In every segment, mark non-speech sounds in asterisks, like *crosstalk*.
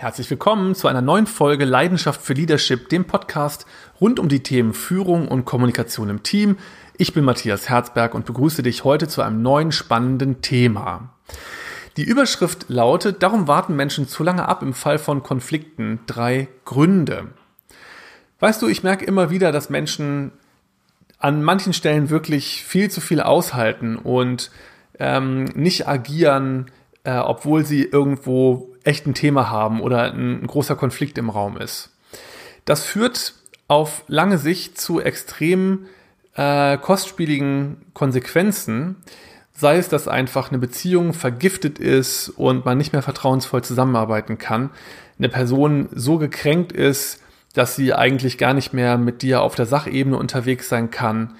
Herzlich willkommen zu einer neuen Folge Leidenschaft für Leadership, dem Podcast rund um die Themen Führung und Kommunikation im Team. Ich bin Matthias Herzberg und begrüße dich heute zu einem neuen spannenden Thema. Die Überschrift lautet, darum warten Menschen zu lange ab im Fall von Konflikten. Drei Gründe. Weißt du, ich merke immer wieder, dass Menschen an manchen Stellen wirklich viel zu viel aushalten und ähm, nicht agieren, äh, obwohl sie irgendwo echt ein Thema haben oder ein, ein großer Konflikt im Raum ist. Das führt auf lange Sicht zu extrem äh, kostspieligen Konsequenzen, sei es, dass einfach eine Beziehung vergiftet ist und man nicht mehr vertrauensvoll zusammenarbeiten kann, eine Person so gekränkt ist, dass sie eigentlich gar nicht mehr mit dir auf der Sachebene unterwegs sein kann,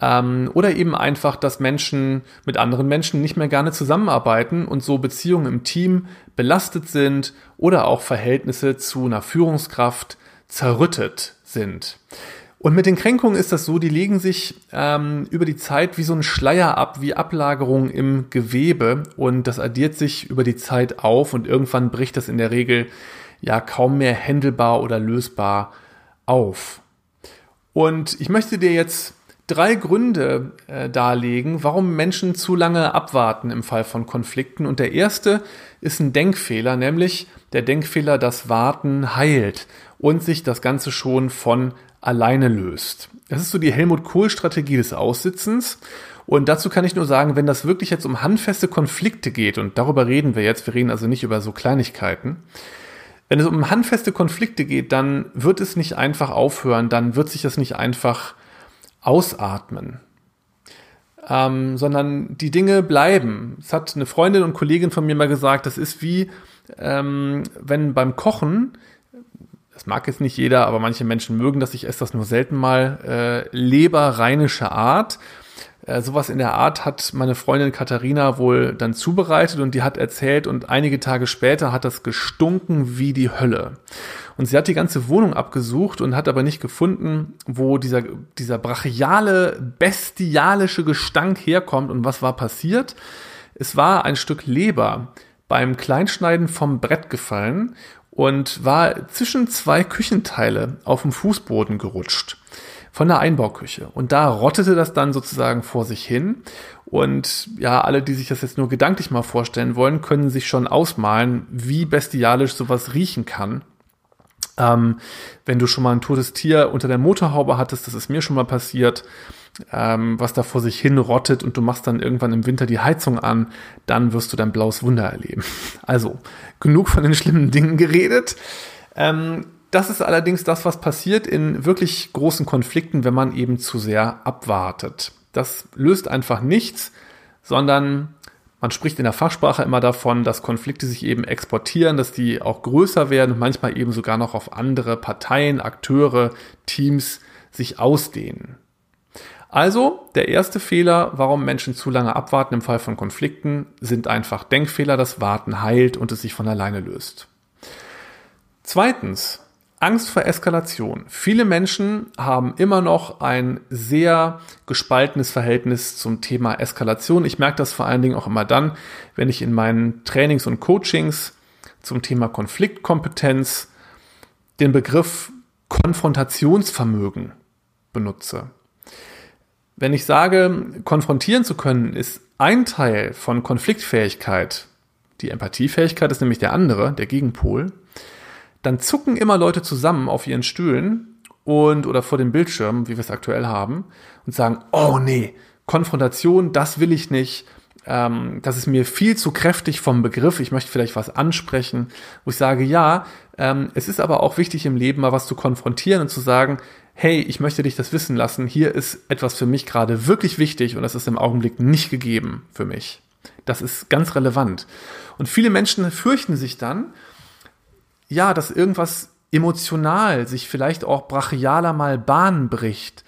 ähm, oder eben einfach, dass Menschen mit anderen Menschen nicht mehr gerne zusammenarbeiten und so Beziehungen im Team belastet sind oder auch Verhältnisse zu einer Führungskraft zerrüttet sind. Und mit den Kränkungen ist das so, die legen sich ähm, über die Zeit wie so ein Schleier ab, wie Ablagerungen im Gewebe und das addiert sich über die Zeit auf und irgendwann bricht das in der Regel ja kaum mehr händelbar oder lösbar auf. Und ich möchte dir jetzt drei Gründe äh, darlegen, warum Menschen zu lange abwarten im Fall von Konflikten. Und der erste ist ein Denkfehler, nämlich der Denkfehler, dass Warten heilt und sich das Ganze schon von alleine löst. Das ist so die Helmut Kohl-Strategie des Aussitzens. Und dazu kann ich nur sagen, wenn das wirklich jetzt um handfeste Konflikte geht, und darüber reden wir jetzt, wir reden also nicht über so Kleinigkeiten, wenn es um handfeste Konflikte geht, dann wird es nicht einfach aufhören, dann wird sich das nicht einfach ausatmen, ähm, sondern die Dinge bleiben. Es hat eine Freundin und Kollegin von mir mal gesagt, das ist wie, ähm, wenn beim Kochen, das mag jetzt nicht jeder, aber manche Menschen mögen das, ich esse das nur selten mal, äh, leberrheinische Art. Äh, sowas in der Art hat meine Freundin Katharina wohl dann zubereitet und die hat erzählt und einige Tage später hat das gestunken wie die Hölle. Und sie hat die ganze Wohnung abgesucht und hat aber nicht gefunden, wo dieser, dieser brachiale, bestialische Gestank herkommt und was war passiert. Es war ein Stück Leber beim Kleinschneiden vom Brett gefallen und war zwischen zwei Küchenteile auf dem Fußboden gerutscht von der Einbauküche. Und da rottete das dann sozusagen vor sich hin. Und ja, alle, die sich das jetzt nur gedanklich mal vorstellen wollen, können sich schon ausmalen, wie bestialisch sowas riechen kann. Ähm, wenn du schon mal ein totes Tier unter der Motorhaube hattest, das ist mir schon mal passiert, ähm, was da vor sich hin rottet und du machst dann irgendwann im Winter die Heizung an, dann wirst du dein blaues Wunder erleben. *laughs* Also, genug von den schlimmen Dingen geredet. Ähm, das ist allerdings das, was passiert in wirklich großen Konflikten, wenn man eben zu sehr abwartet. Das löst einfach nichts, sondern man spricht in der Fachsprache immer davon, dass Konflikte sich eben exportieren, dass die auch größer werden und manchmal eben sogar noch auf andere Parteien, Akteure, Teams sich ausdehnen. Also, der erste Fehler, warum Menschen zu lange abwarten im Fall von Konflikten, sind einfach Denkfehler, das Warten heilt und es sich von alleine löst. Zweitens, Angst vor Eskalation. Viele Menschen haben immer noch ein sehr gespaltenes Verhältnis zum Thema Eskalation. Ich merke das vor allen Dingen auch immer dann, wenn ich in meinen Trainings und Coachings zum Thema Konfliktkompetenz den Begriff Konfrontationsvermögen benutze. Wenn ich sage, konfrontieren zu können, ist ein Teil von Konfliktfähigkeit, die Empathiefähigkeit ist nämlich der andere, der Gegenpol, dann zucken immer Leute zusammen auf ihren Stühlen und oder vor dem Bildschirm, wie wir es aktuell haben, und sagen, oh nee, Konfrontation, das will ich nicht. Ähm, das ist mir viel zu kräftig vom Begriff. Ich möchte vielleicht was ansprechen, wo ich sage, ja, ähm, es ist aber auch wichtig im Leben mal was zu konfrontieren und zu sagen, hey, ich möchte dich das wissen lassen. Hier ist etwas für mich gerade wirklich wichtig und das ist im Augenblick nicht gegeben für mich. Das ist ganz relevant. Und viele Menschen fürchten sich dann, ja, dass irgendwas emotional sich vielleicht auch brachialer mal Bahn bricht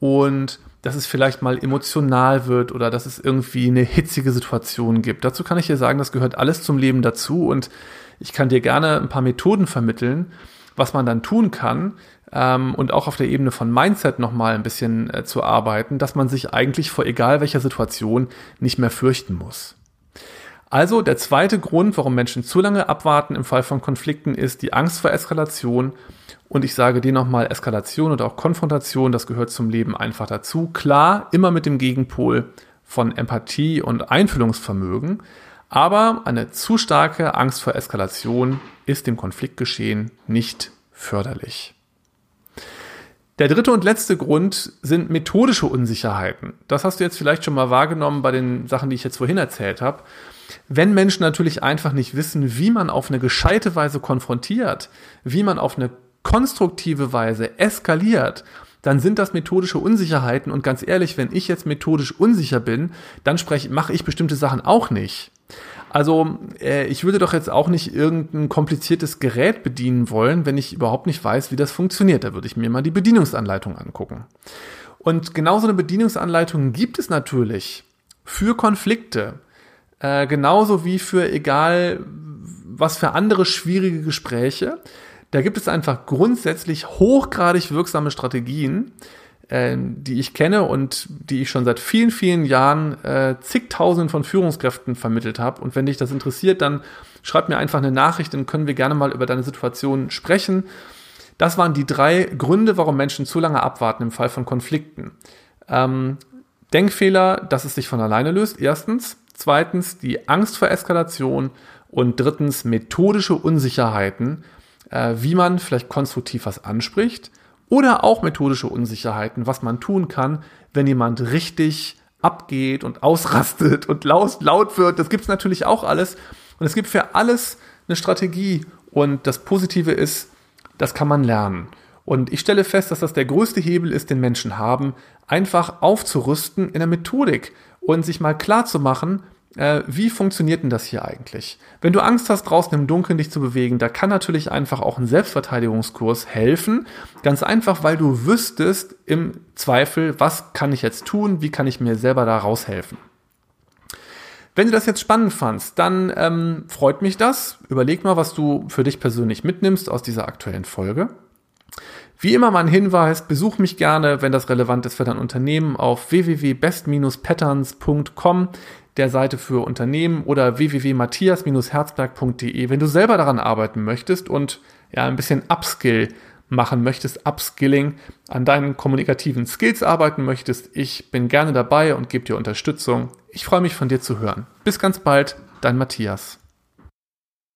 und dass es vielleicht mal emotional wird oder dass es irgendwie eine hitzige Situation gibt. Dazu kann ich dir sagen, das gehört alles zum Leben dazu und ich kann dir gerne ein paar Methoden vermitteln, was man dann tun kann ähm, und auch auf der Ebene von Mindset nochmal ein bisschen äh, zu arbeiten, dass man sich eigentlich vor egal welcher Situation nicht mehr fürchten muss. Also der zweite Grund, warum Menschen zu lange abwarten im Fall von Konflikten, ist die Angst vor Eskalation. Und ich sage dir nochmal, Eskalation oder auch Konfrontation, das gehört zum Leben einfach dazu. Klar, immer mit dem Gegenpol von Empathie und Einfühlungsvermögen. Aber eine zu starke Angst vor Eskalation ist dem Konfliktgeschehen nicht förderlich. Der dritte und letzte Grund sind methodische Unsicherheiten. Das hast du jetzt vielleicht schon mal wahrgenommen bei den Sachen, die ich jetzt vorhin erzählt habe. Wenn Menschen natürlich einfach nicht wissen, wie man auf eine gescheite Weise konfrontiert, wie man auf eine konstruktive Weise eskaliert, dann sind das methodische Unsicherheiten. Und ganz ehrlich, wenn ich jetzt methodisch unsicher bin, dann spreche, mache ich bestimmte Sachen auch nicht. Also äh, ich würde doch jetzt auch nicht irgendein kompliziertes Gerät bedienen wollen, wenn ich überhaupt nicht weiß, wie das funktioniert. Da würde ich mir mal die Bedienungsanleitung angucken. Und genauso eine Bedienungsanleitung gibt es natürlich für Konflikte, äh, genauso wie für egal was für andere schwierige Gespräche. Da gibt es einfach grundsätzlich hochgradig wirksame Strategien, äh, die ich kenne und die ich schon seit vielen, vielen Jahren äh, zigtausenden von Führungskräften vermittelt habe. Und wenn dich das interessiert, dann schreib mir einfach eine Nachricht, dann können wir gerne mal über deine Situation sprechen. Das waren die drei Gründe, warum Menschen zu lange abwarten im Fall von Konflikten. Ähm, Denkfehler, dass es sich von alleine löst, erstens. Zweitens die Angst vor Eskalation. Und drittens methodische Unsicherheiten, äh, wie man vielleicht konstruktiv was anspricht oder auch methodische Unsicherheiten, was man tun kann, wenn jemand richtig abgeht und ausrastet und laut, laut wird. Das gibt's natürlich auch alles. Und es gibt für alles eine Strategie. Und das Positive ist, das kann man lernen. Und ich stelle fest, dass das der größte Hebel ist, den Menschen haben, einfach aufzurüsten in der Methodik und sich mal klar zu machen, äh, wie funktioniert denn das hier eigentlich? Wenn du Angst hast, draußen im Dunkeln dich zu bewegen, da kann natürlich einfach auch ein Selbstverteidigungskurs helfen. Ganz einfach, weil du wüsstest im Zweifel, was kann ich jetzt tun, wie kann ich mir selber da raushelfen. Wenn du das jetzt spannend fandst, dann ähm, freut mich das. Überleg mal, was du für dich persönlich mitnimmst aus dieser aktuellen Folge. Wie immer mein Hinweis, besuch mich gerne, wenn das relevant ist für dein Unternehmen auf www.best-patterns.com der Seite für Unternehmen oder www.matthias-herzberg.de, wenn du selber daran arbeiten möchtest und ja ein bisschen Upskill machen möchtest, Upskilling an deinen kommunikativen Skills arbeiten möchtest. Ich bin gerne dabei und gebe dir Unterstützung. Ich freue mich von dir zu hören. Bis ganz bald, dein Matthias.